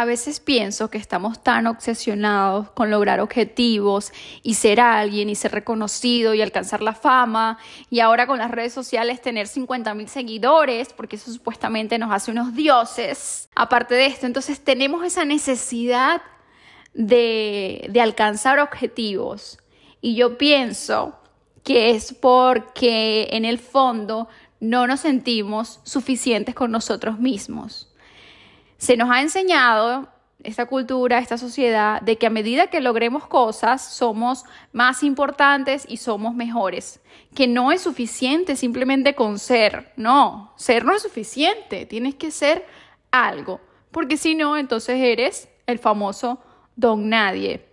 A veces pienso que estamos tan obsesionados con lograr objetivos y ser alguien y ser reconocido y alcanzar la fama y ahora con las redes sociales tener 50 mil seguidores porque eso supuestamente nos hace unos dioses. Aparte de esto, entonces tenemos esa necesidad de, de alcanzar objetivos y yo pienso que es porque en el fondo no nos sentimos suficientes con nosotros mismos. Se nos ha enseñado esta cultura, esta sociedad, de que a medida que logremos cosas somos más importantes y somos mejores, que no es suficiente simplemente con ser, no, ser no es suficiente, tienes que ser algo, porque si no, entonces eres el famoso don nadie.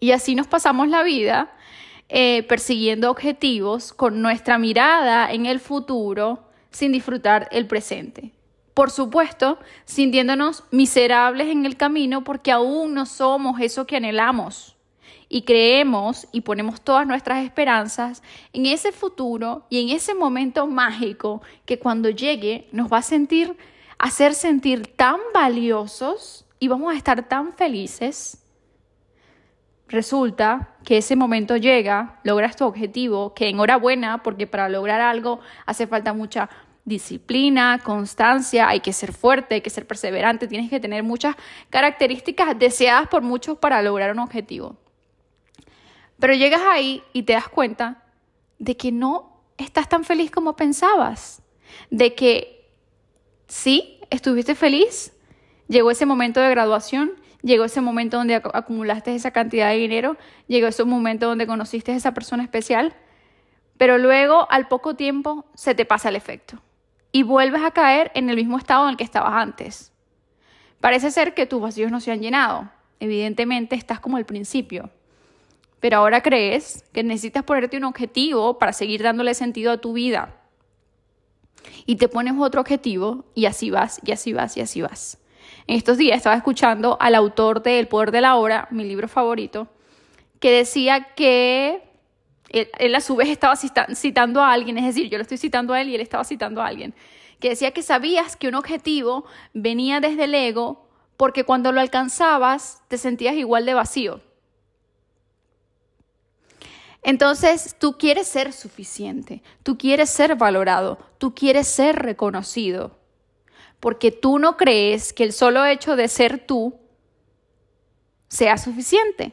Y así nos pasamos la vida eh, persiguiendo objetivos con nuestra mirada en el futuro sin disfrutar el presente. Por supuesto, sintiéndonos miserables en el camino porque aún no somos eso que anhelamos. Y creemos y ponemos todas nuestras esperanzas en ese futuro y en ese momento mágico que cuando llegue nos va a sentir, hacer sentir tan valiosos y vamos a estar tan felices. Resulta que ese momento llega, logras tu objetivo, que enhorabuena, porque para lograr algo hace falta mucha disciplina, constancia, hay que ser fuerte, hay que ser perseverante, tienes que tener muchas características deseadas por muchos para lograr un objetivo. Pero llegas ahí y te das cuenta de que no estás tan feliz como pensabas, de que sí, estuviste feliz, llegó ese momento de graduación, llegó ese momento donde acumulaste esa cantidad de dinero, llegó ese momento donde conociste a esa persona especial, pero luego al poco tiempo se te pasa el efecto y vuelves a caer en el mismo estado en el que estabas antes. Parece ser que tus vacíos no se han llenado. Evidentemente estás como al principio. Pero ahora crees que necesitas ponerte un objetivo para seguir dándole sentido a tu vida. Y te pones otro objetivo y así vas, y así vas, y así vas. En estos días estaba escuchando al autor de El Poder de la Hora, mi libro favorito, que decía que él, a su vez estaba citando a alguien, es decir, yo lo estoy citando a él y él estaba citando a alguien, que decía que sabías que un objetivo venía desde el ego porque cuando lo alcanzabas te sentías igual de vacío. Entonces tú quieres ser suficiente, tú quieres ser valorado, tú quieres ser reconocido, porque tú no crees que el solo hecho de ser tú sea suficiente.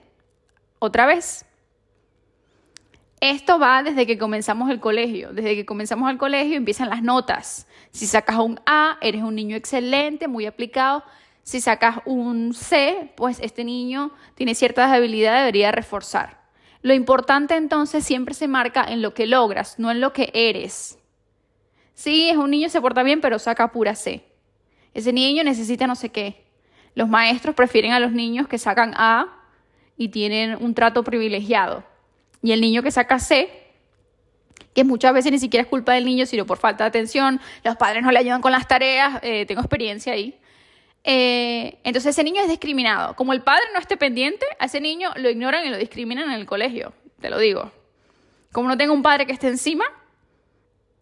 Otra vez, esto va desde que comenzamos el colegio. Desde que comenzamos el colegio empiezan las notas. Si sacas un A, eres un niño excelente, muy aplicado. Si sacas un C, pues este niño tiene ciertas habilidades, debería reforzar. Lo importante entonces siempre se marca en lo que logras, no en lo que eres. Sí, es un niño, se porta bien, pero saca pura C. Ese niño necesita no sé qué. Los maestros prefieren a los niños que sacan A y tienen un trato privilegiado y el niño que saca C, que muchas veces ni siquiera es culpa del niño, sino por falta de atención, los padres no le ayudan con las tareas, eh, tengo experiencia ahí. Eh, entonces ese niño es discriminado. Como el padre no esté pendiente, a ese niño lo ignoran y lo discriminan en el colegio, te lo digo. Como no tengo un padre que esté encima,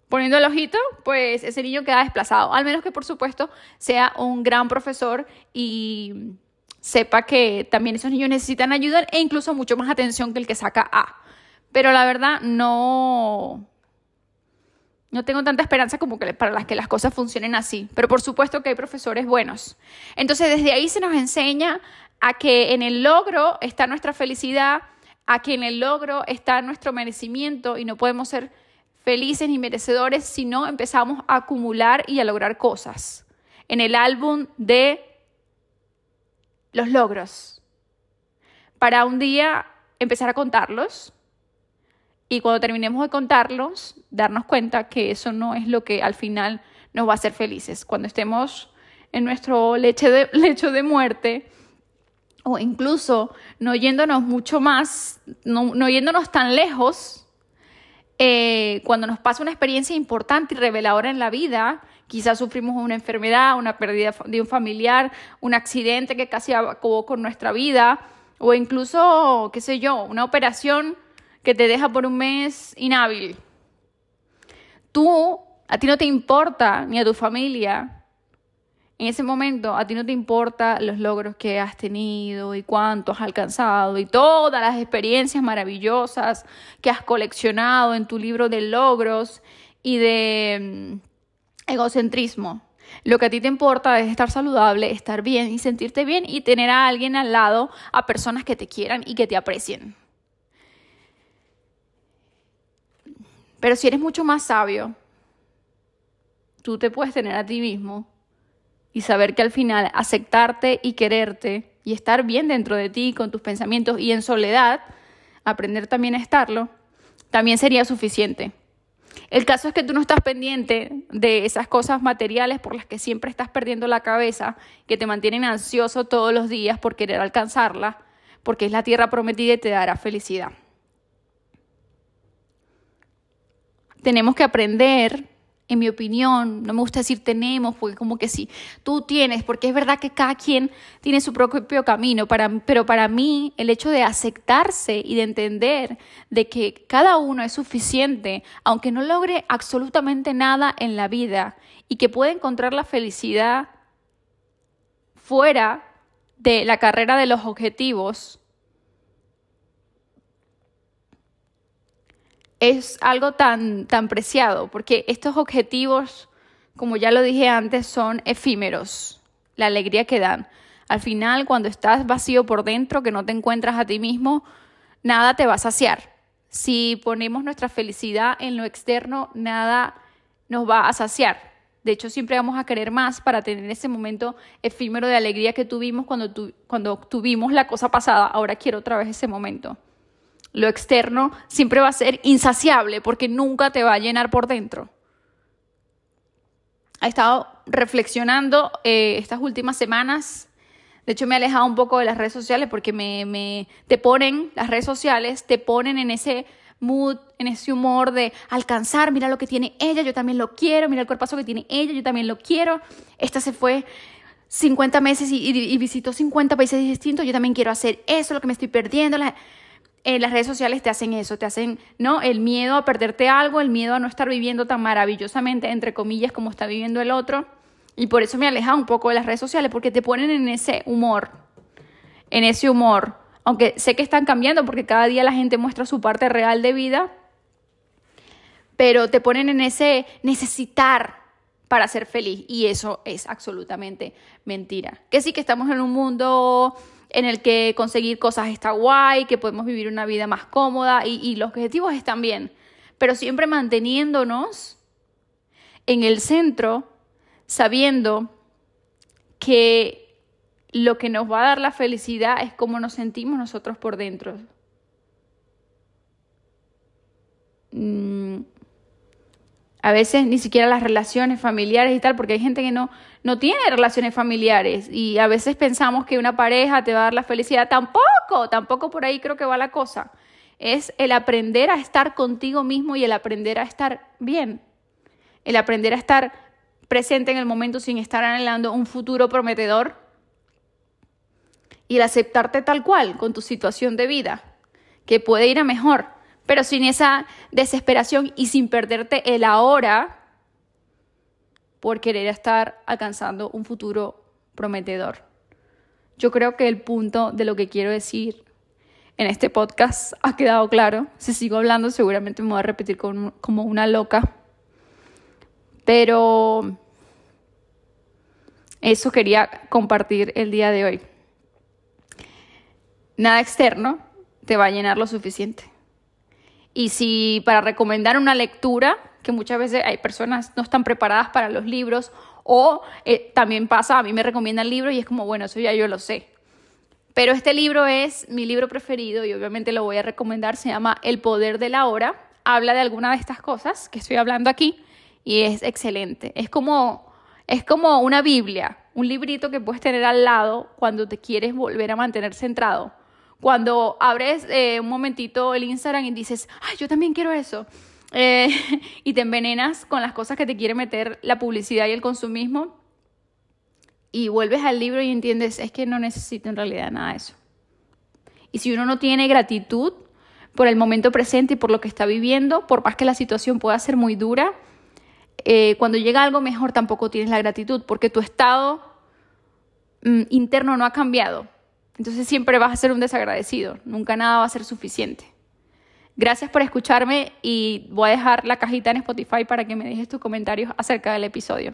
poniendo el ojito, pues ese niño queda desplazado. Al menos que, por supuesto, sea un gran profesor y sepa que también esos niños necesitan ayuda e incluso mucho más atención que el que saca A. Pero la verdad no, no tengo tanta esperanza como que para las que las cosas funcionen así. Pero por supuesto que hay profesores buenos. Entonces desde ahí se nos enseña a que en el logro está nuestra felicidad, a que en el logro está nuestro merecimiento y no podemos ser felices ni merecedores si no empezamos a acumular y a lograr cosas. En el álbum de los logros. Para un día empezar a contarlos y cuando terminemos de contarlos, darnos cuenta que eso no es lo que al final nos va a hacer felices. Cuando estemos en nuestro lecho de, lecho de muerte, o incluso no yéndonos mucho más, no, yéndonos tan lejos, eh, cuando nos pasa una experiencia importante y reveladora en la vida, quizás sufrimos una enfermedad, una pérdida de un familiar, un accidente que casi acabó con nuestra vida, o incluso, qué sé yo, una operación que te deja por un mes inhábil. Tú, a ti no te importa, ni a tu familia, en ese momento a ti no te importa los logros que has tenido y cuánto has alcanzado y todas las experiencias maravillosas que has coleccionado en tu libro de logros y de mm, egocentrismo. Lo que a ti te importa es estar saludable, estar bien y sentirte bien y tener a alguien al lado, a personas que te quieran y que te aprecien. Pero si eres mucho más sabio, tú te puedes tener a ti mismo y saber que al final aceptarte y quererte y estar bien dentro de ti con tus pensamientos y en soledad, aprender también a estarlo, también sería suficiente. El caso es que tú no estás pendiente de esas cosas materiales por las que siempre estás perdiendo la cabeza, que te mantienen ansioso todos los días por querer alcanzarla, porque es la tierra prometida y te dará felicidad. Tenemos que aprender en mi opinión, no me gusta decir tenemos, porque como que sí, tú tienes, porque es verdad que cada quien tiene su propio camino, para, pero para mí el hecho de aceptarse y de entender de que cada uno es suficiente, aunque no logre absolutamente nada en la vida y que puede encontrar la felicidad fuera de la carrera de los objetivos, es algo tan, tan preciado, porque estos objetivos, como ya lo dije antes, son efímeros, la alegría que dan. Al final, cuando estás vacío por dentro, que no te encuentras a ti mismo, nada te va a saciar. Si ponemos nuestra felicidad en lo externo, nada nos va a saciar. De hecho, siempre vamos a querer más para tener ese momento efímero de alegría que tuvimos cuando, cuando tuvimos la cosa pasada. Ahora quiero otra vez ese momento lo externo siempre va a ser insaciable porque nunca te va a llenar por dentro. He estado reflexionando eh, estas últimas semanas. De hecho, me he alejado un poco de las redes sociales porque me, me, te ponen, las redes sociales te ponen en ese mood, en ese humor de alcanzar, mira lo que tiene ella, yo también lo quiero, mira el cuerpazo que tiene ella, yo también lo quiero. Esta se fue 50 meses y, y visitó 50 países distintos, yo también quiero hacer eso, lo que me estoy perdiendo. La en las redes sociales te hacen eso, te hacen, ¿no? El miedo a perderte algo, el miedo a no estar viviendo tan maravillosamente, entre comillas, como está viviendo el otro. Y por eso me aleja un poco de las redes sociales, porque te ponen en ese humor, en ese humor. Aunque sé que están cambiando, porque cada día la gente muestra su parte real de vida, pero te ponen en ese necesitar para ser feliz. Y eso es absolutamente mentira. Que sí que estamos en un mundo en el que conseguir cosas está guay, que podemos vivir una vida más cómoda y, los objetivos están bien, pero siempre manteniéndonos en el centro, sabiendo que lo que nos va a dar la felicidad es cómo nos sentimos nosotros por dentro. Mm, a veces ni siquiera las relaciones familiares y tal, porque hay gente que no, no tiene relaciones familiares y a veces pensamos que una pareja te va a dar la felicidad. Tampoco, tampoco por ahí creo que va la cosa. Es el aprender a estar contigo mismo y el aprender a estar bien. El aprender a estar presente en el momento sin estar anhelando un futuro prometedor y el aceptarte tal cual con tu situación de vida, que puede ir a mejor pero sin esa desesperación y sin perderte el ahora por querer estar alcanzando un futuro prometedor. Yo creo que el punto de lo que quiero decir en este podcast ha quedado claro. Si sigo hablando seguramente me voy a repetir como una loca. Pero eso quería compartir el día de hoy. Nada externo te va a llenar lo suficiente. Y si para recomendar una lectura, que muchas veces hay personas no están preparadas para los libros, o eh, también pasa, a mí me recomiendan libros y es como, bueno, eso ya yo lo sé. Pero este libro es mi libro preferido y obviamente lo voy a recomendar, se llama El Poder de la Hora. Habla de alguna de estas cosas que estoy hablando aquí y es excelente. Es como, es como una Biblia, un librito que puedes tener al lado cuando te quieres volver a mantener centrado cuando abres eh, un momentito el Instagram y dices, ay, yo también quiero eso, eh, y te envenenas con las cosas que te quiere meter la publicidad y el consumismo, y vuelves al libro y entiendes, es que no necesito en realidad nada de eso. Y si uno no tiene gratitud por el momento presente y por lo que está viviendo, por más que la situación pueda ser muy dura, eh, cuando llega algo mejor tampoco tienes la gratitud, porque tu estado mm, interno no ha cambiado. Entonces siempre vas a ser un desagradecido, nunca nada va a ser suficiente. Gracias por escucharme y voy a dejar la cajita en Spotify para que me dejes tus comentarios acerca del episodio.